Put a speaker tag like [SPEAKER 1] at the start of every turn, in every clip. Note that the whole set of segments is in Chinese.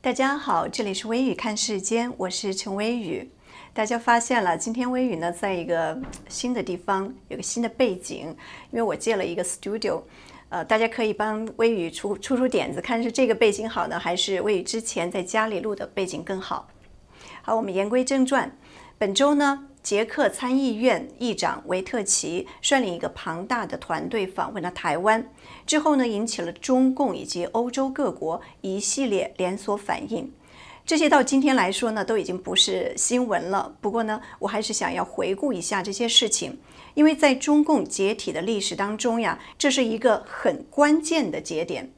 [SPEAKER 1] 大家好，这里是微雨看世间，我是陈微雨。大家发现了，今天微雨呢在一个新的地方，有个新的背景，因为我借了一个 studio。呃，大家可以帮微雨出出出点子，看是这个背景好呢，还是微雨之前在家里录的背景更好。好，我们言归正传，本周呢。捷克参议院议长维特奇率领一个庞大的团队访问了台湾，之后呢，引起了中共以及欧洲各国一系列连锁反应。这些到今天来说呢，都已经不是新闻了。不过呢，我还是想要回顾一下这些事情，因为在中共解体的历史当中呀，这是一个很关键的节点。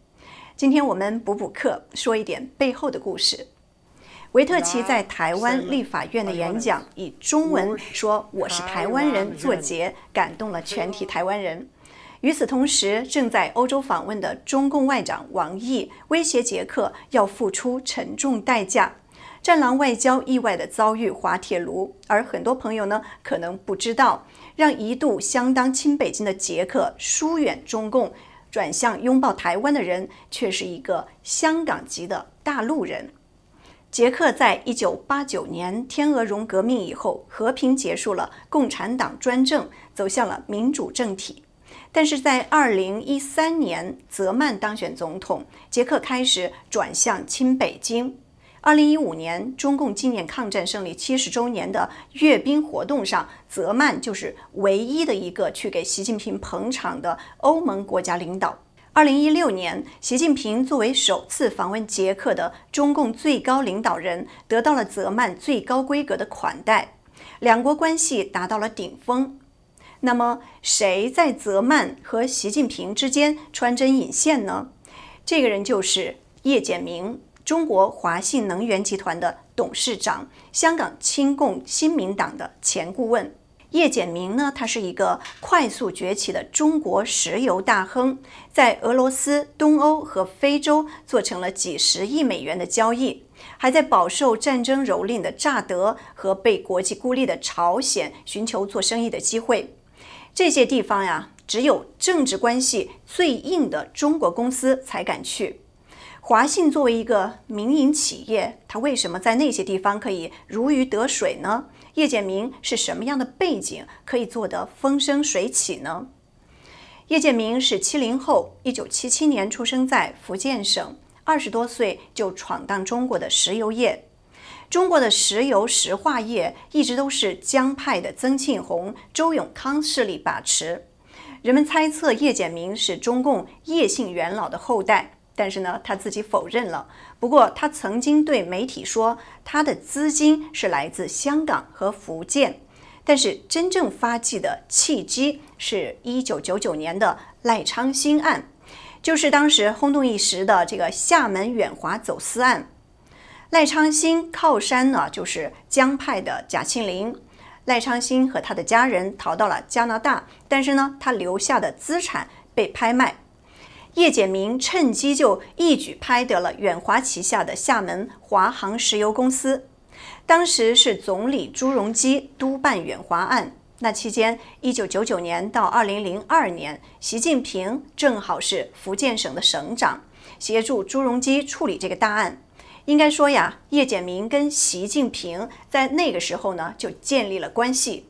[SPEAKER 1] 今天我们补补课，说一点背后的故事。维特奇在台湾立法院的演讲，以中文说“我是台湾人”作结，感动了全体台湾人。与此同时，正在欧洲访问的中共外长王毅威胁捷克要付出沉重代价，战狼外交意外的遭遇滑铁卢。而很多朋友呢，可能不知道，让一度相当亲北京的捷克疏远中共，转向拥抱台湾的人，却是一个香港籍的大陆人。捷克在一九八九年天鹅绒革命以后和平结束了共产党专政，走向了民主政体。但是在二零一三年，泽曼当选总统，捷克开始转向亲北京。二零一五年，中共纪念抗战胜利七十周年的阅兵活动上，泽曼就是唯一的一个去给习近平捧场的欧盟国家领导。二零一六年，习近平作为首次访问捷克的中共最高领导人，得到了泽曼最高规格的款待，两国关系达到了顶峰。那么，谁在泽曼和习近平之间穿针引线呢？这个人就是叶简明，中国华信能源集团的董事长，香港亲共新民党的前顾问。叶简明呢，他是一个快速崛起的中国石油大亨，在俄罗斯、东欧和非洲做成了几十亿美元的交易，还在饱受战争蹂躏的乍得和被国际孤立的朝鲜寻求做生意的机会。这些地方呀，只有政治关系最硬的中国公司才敢去。华信作为一个民营企业，它为什么在那些地方可以如鱼得水呢？叶建明是什么样的背景可以做得风生水起呢？叶建明是七零后，一九七七年出生在福建省，二十多岁就闯荡中国的石油业。中国的石油石化业一直都是江派的曾庆红、周永康势力把持。人们猜测叶简明是中共叶姓元老的后代。但是呢，他自己否认了。不过，他曾经对媒体说，他的资金是来自香港和福建。但是，真正发迹的契机是一九九九年的赖昌星案，就是当时轰动一时的这个厦门远华走私案。赖昌星靠山呢，就是江派的贾庆林。赖昌星和他的家人逃到了加拿大，但是呢，他留下的资产被拍卖。叶简明趁机就一举拍得了远华旗下的厦门华航石油公司。当时是总理朱镕基督办远华案。那期间，一九九九年到二零零二年，习近平正好是福建省的省长，协助朱镕基处理这个大案。应该说呀，叶简明跟习近平在那个时候呢就建立了关系。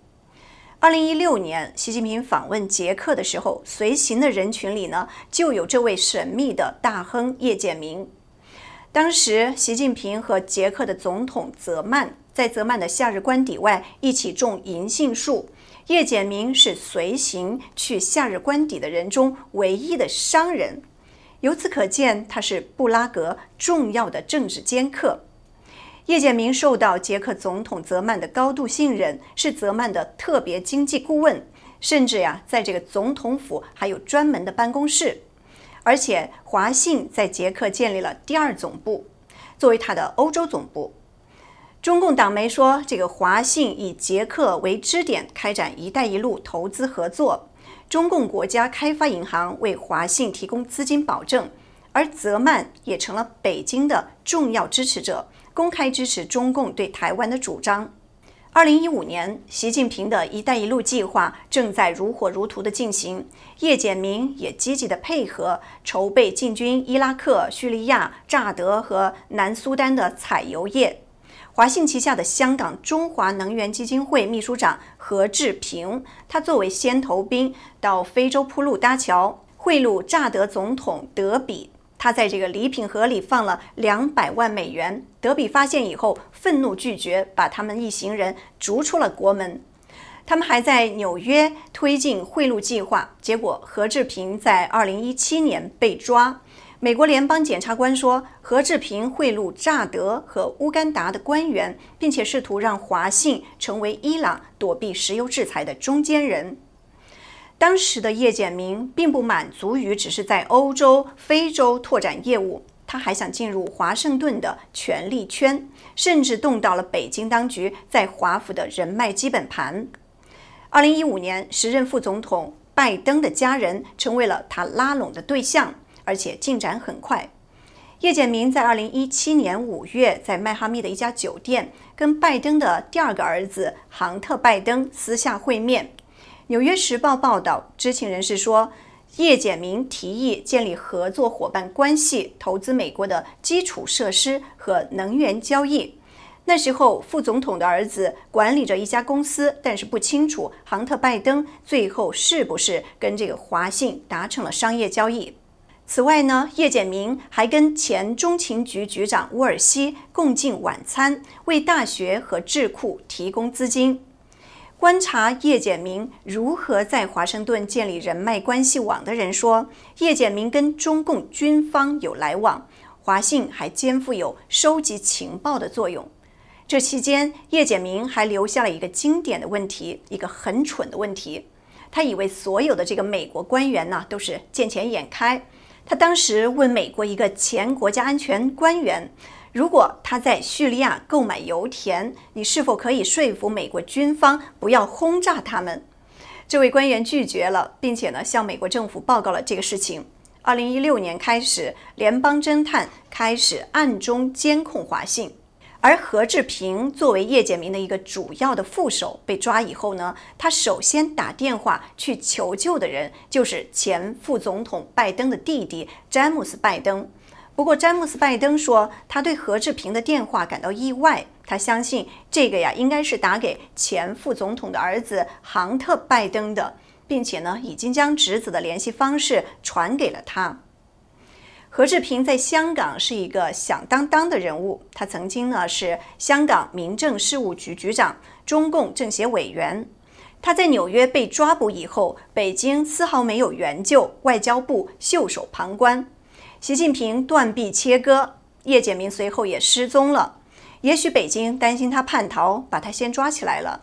[SPEAKER 1] 二零一六年，习近平访问捷克的时候，随行的人群里呢，就有这位神秘的大亨叶简明。当时，习近平和捷克的总统泽曼在泽曼的夏日官邸外一起种银杏树。叶简明是随行去夏日官邸的人中唯一的商人，由此可见，他是布拉格重要的政治尖客。叶简明受到捷克总统泽曼的高度信任，是泽曼的特别经济顾问，甚至呀，在这个总统府还有专门的办公室。而且华信在捷克建立了第二总部，作为他的欧洲总部。中共党媒说，这个华信以捷克为支点开展“一带一路”投资合作，中共国家开发银行为华信提供资金保证，而泽曼也成了北京的重要支持者。公开支持中共对台湾的主张，二零一五年，习近平的一带一路计划正在如火如荼地进行，叶简明也积极地配合筹备进军伊拉克、叙利亚、乍得和南苏丹的采油业。华信旗下的香港中华能源基金会秘书长何志平，他作为先头兵到非洲铺路搭桥，贿赂乍得总统德比。他在这个礼品盒里放了两百万美元。德比发现以后，愤怒拒绝，把他们一行人逐出了国门。他们还在纽约推进贿赂计划，结果何志平在二零一七年被抓。美国联邦检察官说，何志平贿赂乍得和乌干达的官员，并且试图让华信成为伊朗躲避石油制裁的中间人。当时的叶简明并不满足于只是在欧洲、非洲拓展业务，他还想进入华盛顿的权力圈，甚至动到了北京当局在华府的人脉基本盘。二零一五年，时任副总统拜登的家人成为了他拉拢的对象，而且进展很快。叶简明在二零一七年五月在迈阿密的一家酒店跟拜登的第二个儿子杭特·拜登私下会面。《纽约时报》报道，知情人士说，叶简明提议建立合作伙伴关系，投资美国的基础设施和能源交易。那时候，副总统的儿子管理着一家公司，但是不清楚杭特·拜登最后是不是跟这个华信达成了商业交易。此外呢，叶简明还跟前中情局局长乌尔西共进晚餐，为大学和智库提供资金。观察叶简明如何在华盛顿建立人脉关系网的人说，叶简明跟中共军方有来往，华信还肩负有收集情报的作用。这期间，叶简明还留下了一个经典的问题，一个很蠢的问题。他以为所有的这个美国官员呢都是见钱眼开。他当时问美国一个前国家安全官员。如果他在叙利亚购买油田，你是否可以说服美国军方不要轰炸他们？这位官员拒绝了，并且呢向美国政府报告了这个事情。二零一六年开始，联邦侦探开始暗中监控华信，而何志平作为叶简明的一个主要的副手被抓以后呢，他首先打电话去求救的人就是前副总统拜登的弟弟詹姆斯·拜登。不过，詹姆斯·拜登说，他对何志平的电话感到意外。他相信这个呀，应该是打给前副总统的儿子杭特·拜登的，并且呢，已经将侄子的联系方式传给了他。何志平在香港是一个响当当的人物，他曾经呢是香港民政事务局局长、中共政协委员。他在纽约被抓捕以后，北京丝毫没有援救，外交部袖手旁观。习近平断臂切割，叶简明随后也失踪了。也许北京担心他叛逃，把他先抓起来了。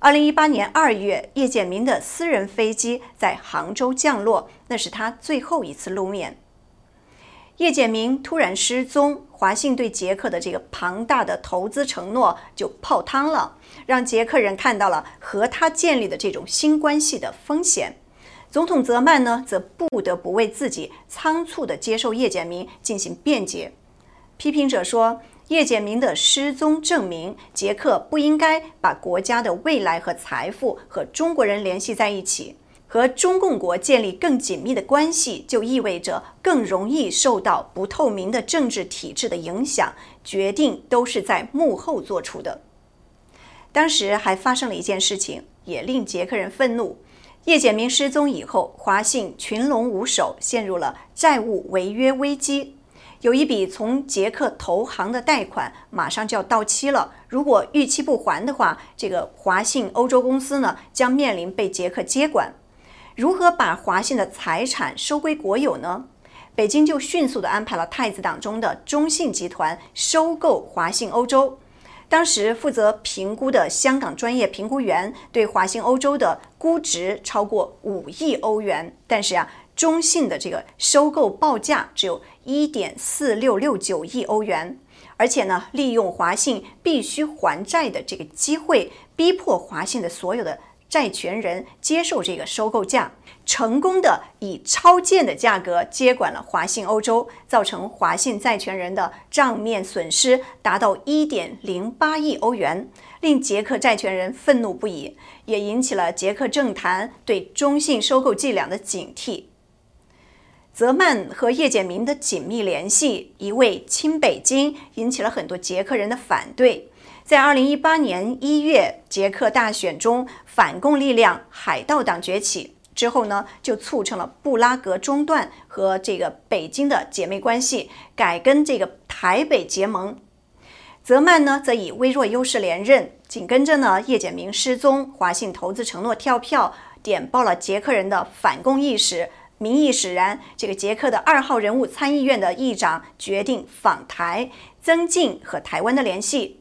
[SPEAKER 1] 二零一八年二月，叶简明的私人飞机在杭州降落，那是他最后一次露面。叶简明突然失踪，华信对捷克的这个庞大的投资承诺就泡汤了，让捷克人看到了和他建立的这种新关系的风险。总统泽曼呢，则不得不为自己仓促地接受叶简明进行辩解。批评者说，叶简明的失踪证明捷克不应该把国家的未来和财富和中国人联系在一起。和中共国建立更紧密的关系，就意味着更容易受到不透明的政治体制的影响，决定都是在幕后做出的。当时还发生了一件事情，也令捷克人愤怒。叶简明失踪以后，华信群龙无首，陷入了债务违约危机。有一笔从捷克投行的贷款马上就要到期了，如果逾期不还的话，这个华信欧洲公司呢将面临被捷克接管。如何把华信的财产收归国有呢？北京就迅速地安排了太子党中的中信集团收购华信欧洲。当时负责评估的香港专业评估员对华兴欧洲的估值超过五亿欧元，但是啊，中信的这个收购报价只有一点四六六九亿欧元，而且呢，利用华信必须还债的这个机会，逼迫华信的所有的债权人接受这个收购价，成功的以超建的价格接管了华信欧洲，造成华信债权人的账面损失达到一点零八亿欧元，令捷克债权人愤怒不已，也引起了捷克政坛对中信收购伎俩的警惕。泽曼和叶简明的紧密联系，一位亲北京，引起了很多捷克人的反对。在2018年1月捷克大选中，反共力量海盗党崛起之后呢，就促成了布拉格中断和这个北京的姐妹关系，改跟这个台北结盟。泽曼呢，则以微弱优势连任，紧跟着呢，叶简明失踪，华信投资承诺跳票，点爆了捷克人的反共意识。民意使然，这个捷克的二号人物参议院的议长决定访台，增进和台湾的联系。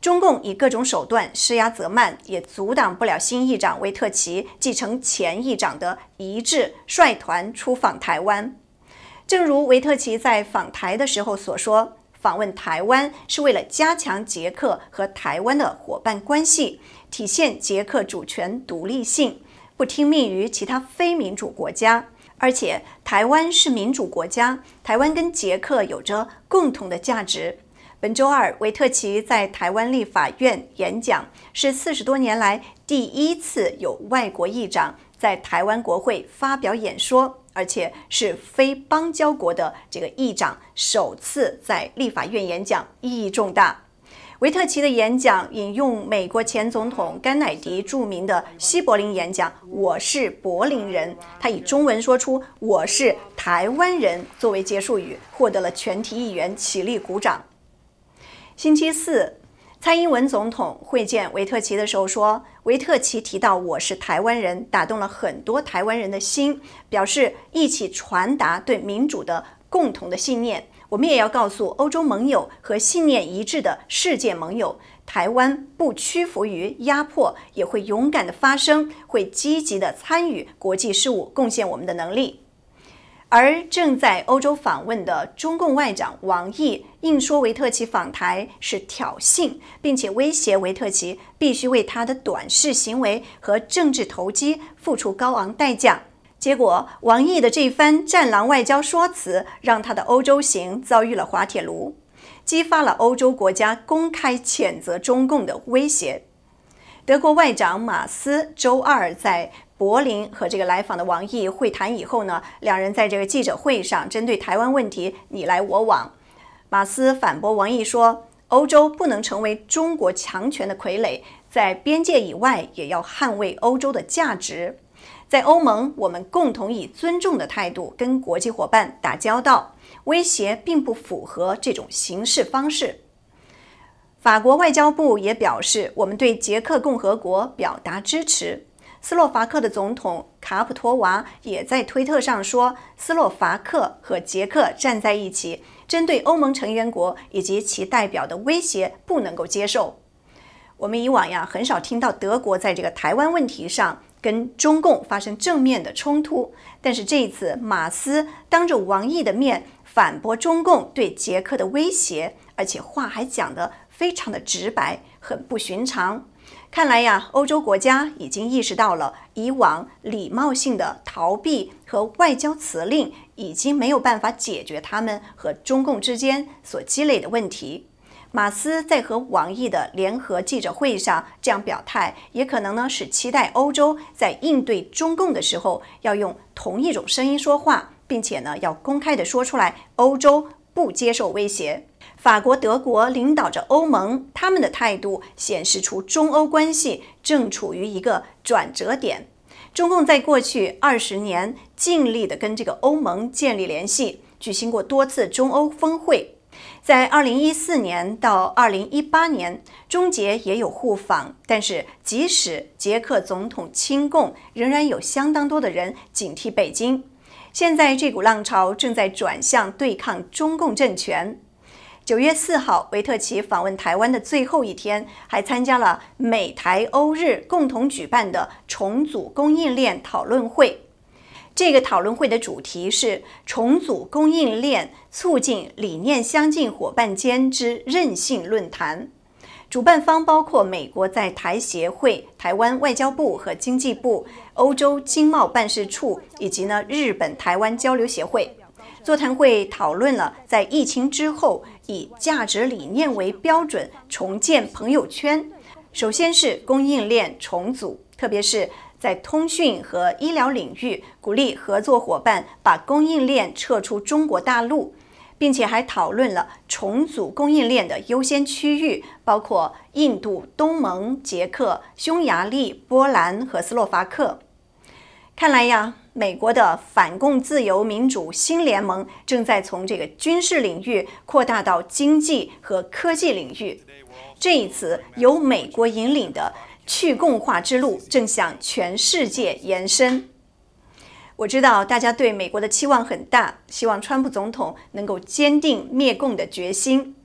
[SPEAKER 1] 中共以各种手段施压泽曼，也阻挡不了新议长维特奇继承前议长的遗志，率团出访台湾。正如维特奇在访台的时候所说，访问台湾是为了加强捷克和台湾的伙伴关系，体现捷克主权独立性，不听命于其他非民主国家。而且，台湾是民主国家，台湾跟捷克有着共同的价值。本周二，维特奇在台湾立法院演讲，是四十多年来第一次有外国议长在台湾国会发表演说，而且是非邦交国的这个议长首次在立法院演讲，意义重大。维特奇的演讲引用美国前总统甘乃迪著名的西柏林演讲：“我是柏林人。”他以中文说出“我是台湾人”作为结束语，获得了全体议员起立鼓掌。星期四，蔡英文总统会见维特奇的时候说：“维特奇提到我是台湾人，打动了很多台湾人的心，表示一起传达对民主的共同的信念。”我们也要告诉欧洲盟友和信念一致的世界盟友，台湾不屈服于压迫，也会勇敢的发声，会积极的参与国际事务，贡献我们的能力。而正在欧洲访问的中共外长王毅，硬说维特奇访台是挑衅，并且威胁维特奇必须为他的短视行为和政治投机付出高昂代价。结果，王毅的这番战狼外交说辞，让他的欧洲行遭遇了滑铁卢，激发了欧洲国家公开谴责中共的威胁。德国外长马斯周二在柏林和这个来访的王毅会谈以后呢，两人在这个记者会上针对台湾问题你来我往。马斯反驳王毅说：“欧洲不能成为中国强权的傀儡，在边界以外也要捍卫欧洲的价值。”在欧盟，我们共同以尊重的态度跟国际伙伴打交道，威胁并不符合这种行事方式。法国外交部也表示，我们对捷克共和国表达支持。斯洛伐克的总统卡普托娃也在推特上说，斯洛伐克和捷克站在一起，针对欧盟成员国以及其代表的威胁不能够接受。我们以往呀，很少听到德国在这个台湾问题上。跟中共发生正面的冲突，但是这一次马斯当着王毅的面反驳中共对捷克的威胁，而且话还讲得非常的直白，很不寻常。看来呀，欧洲国家已经意识到了以往礼貌性的逃避和外交辞令已经没有办法解决他们和中共之间所积累的问题。马斯在和网易的联合记者会上这样表态，也可能呢是期待欧洲在应对中共的时候要用同一种声音说话，并且呢要公开的说出来，欧洲不接受威胁。法国、德国领导着欧盟，他们的态度显示出中欧关系正处于一个转折点。中共在过去二十年尽力的跟这个欧盟建立联系，举行过多次中欧峰会。在二零一四年到二零一八年，中捷也有互访，但是即使捷克总统亲共，仍然有相当多的人警惕北京。现在这股浪潮正在转向对抗中共政权。九月四号，维特奇访问台湾的最后一天，还参加了美台欧日共同举办的重组供应链讨论会。这个讨论会的主题是重组供应链，促进理念相近伙伴间之韧性论坛。主办方包括美国在台协会、台湾外交部和经济部、欧洲经贸办事处以及呢日本台湾交流协会。座谈会讨论了在疫情之后以价值理念为标准重建朋友圈。首先是供应链重组，特别是在通讯和医疗领域，鼓励合作伙伴把供应链撤出中国大陆。并且还讨论了重组供应链的优先区域，包括印度、东盟、捷克、匈牙利、波兰和斯洛伐克。看来呀，美国的反共自由民主新联盟正在从这个军事领域扩大到经济和科技领域。这一次由美国引领的去共化之路正向全世界延伸。我知道大家对美国的期望很大，希望川普总统能够坚定灭共的决心。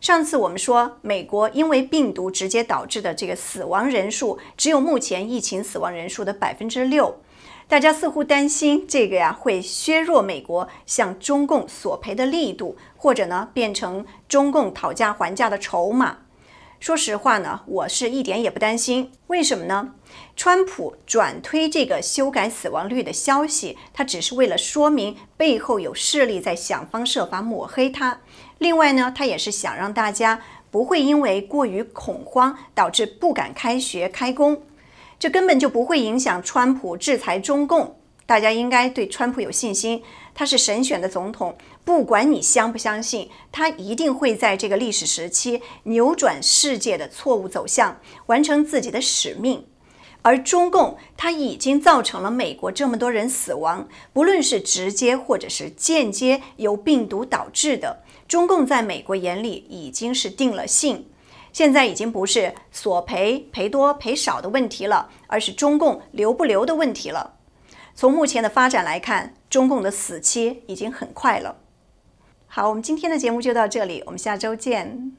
[SPEAKER 1] 上次我们说，美国因为病毒直接导致的这个死亡人数只有目前疫情死亡人数的百分之六，大家似乎担心这个呀会削弱美国向中共索赔的力度，或者呢变成中共讨价还价的筹码。说实话呢，我是一点也不担心。为什么呢？川普转推这个修改死亡率的消息，他只是为了说明背后有势力在想方设法抹黑他。另外呢，他也是想让大家不会因为过于恐慌导致不敢开学开工。这根本就不会影响川普制裁中共。大家应该对川普有信心，他是神选的总统。不管你相不相信，他一定会在这个历史时期扭转世界的错误走向，完成自己的使命。而中共，他已经造成了美国这么多人死亡，不论是直接或者是间接由病毒导致的，中共在美国眼里已经是定了性。现在已经不是索赔赔多赔少的问题了，而是中共留不留的问题了。从目前的发展来看，中共的死期已经很快了。好，我们今天的节目就到这里，我们下周见。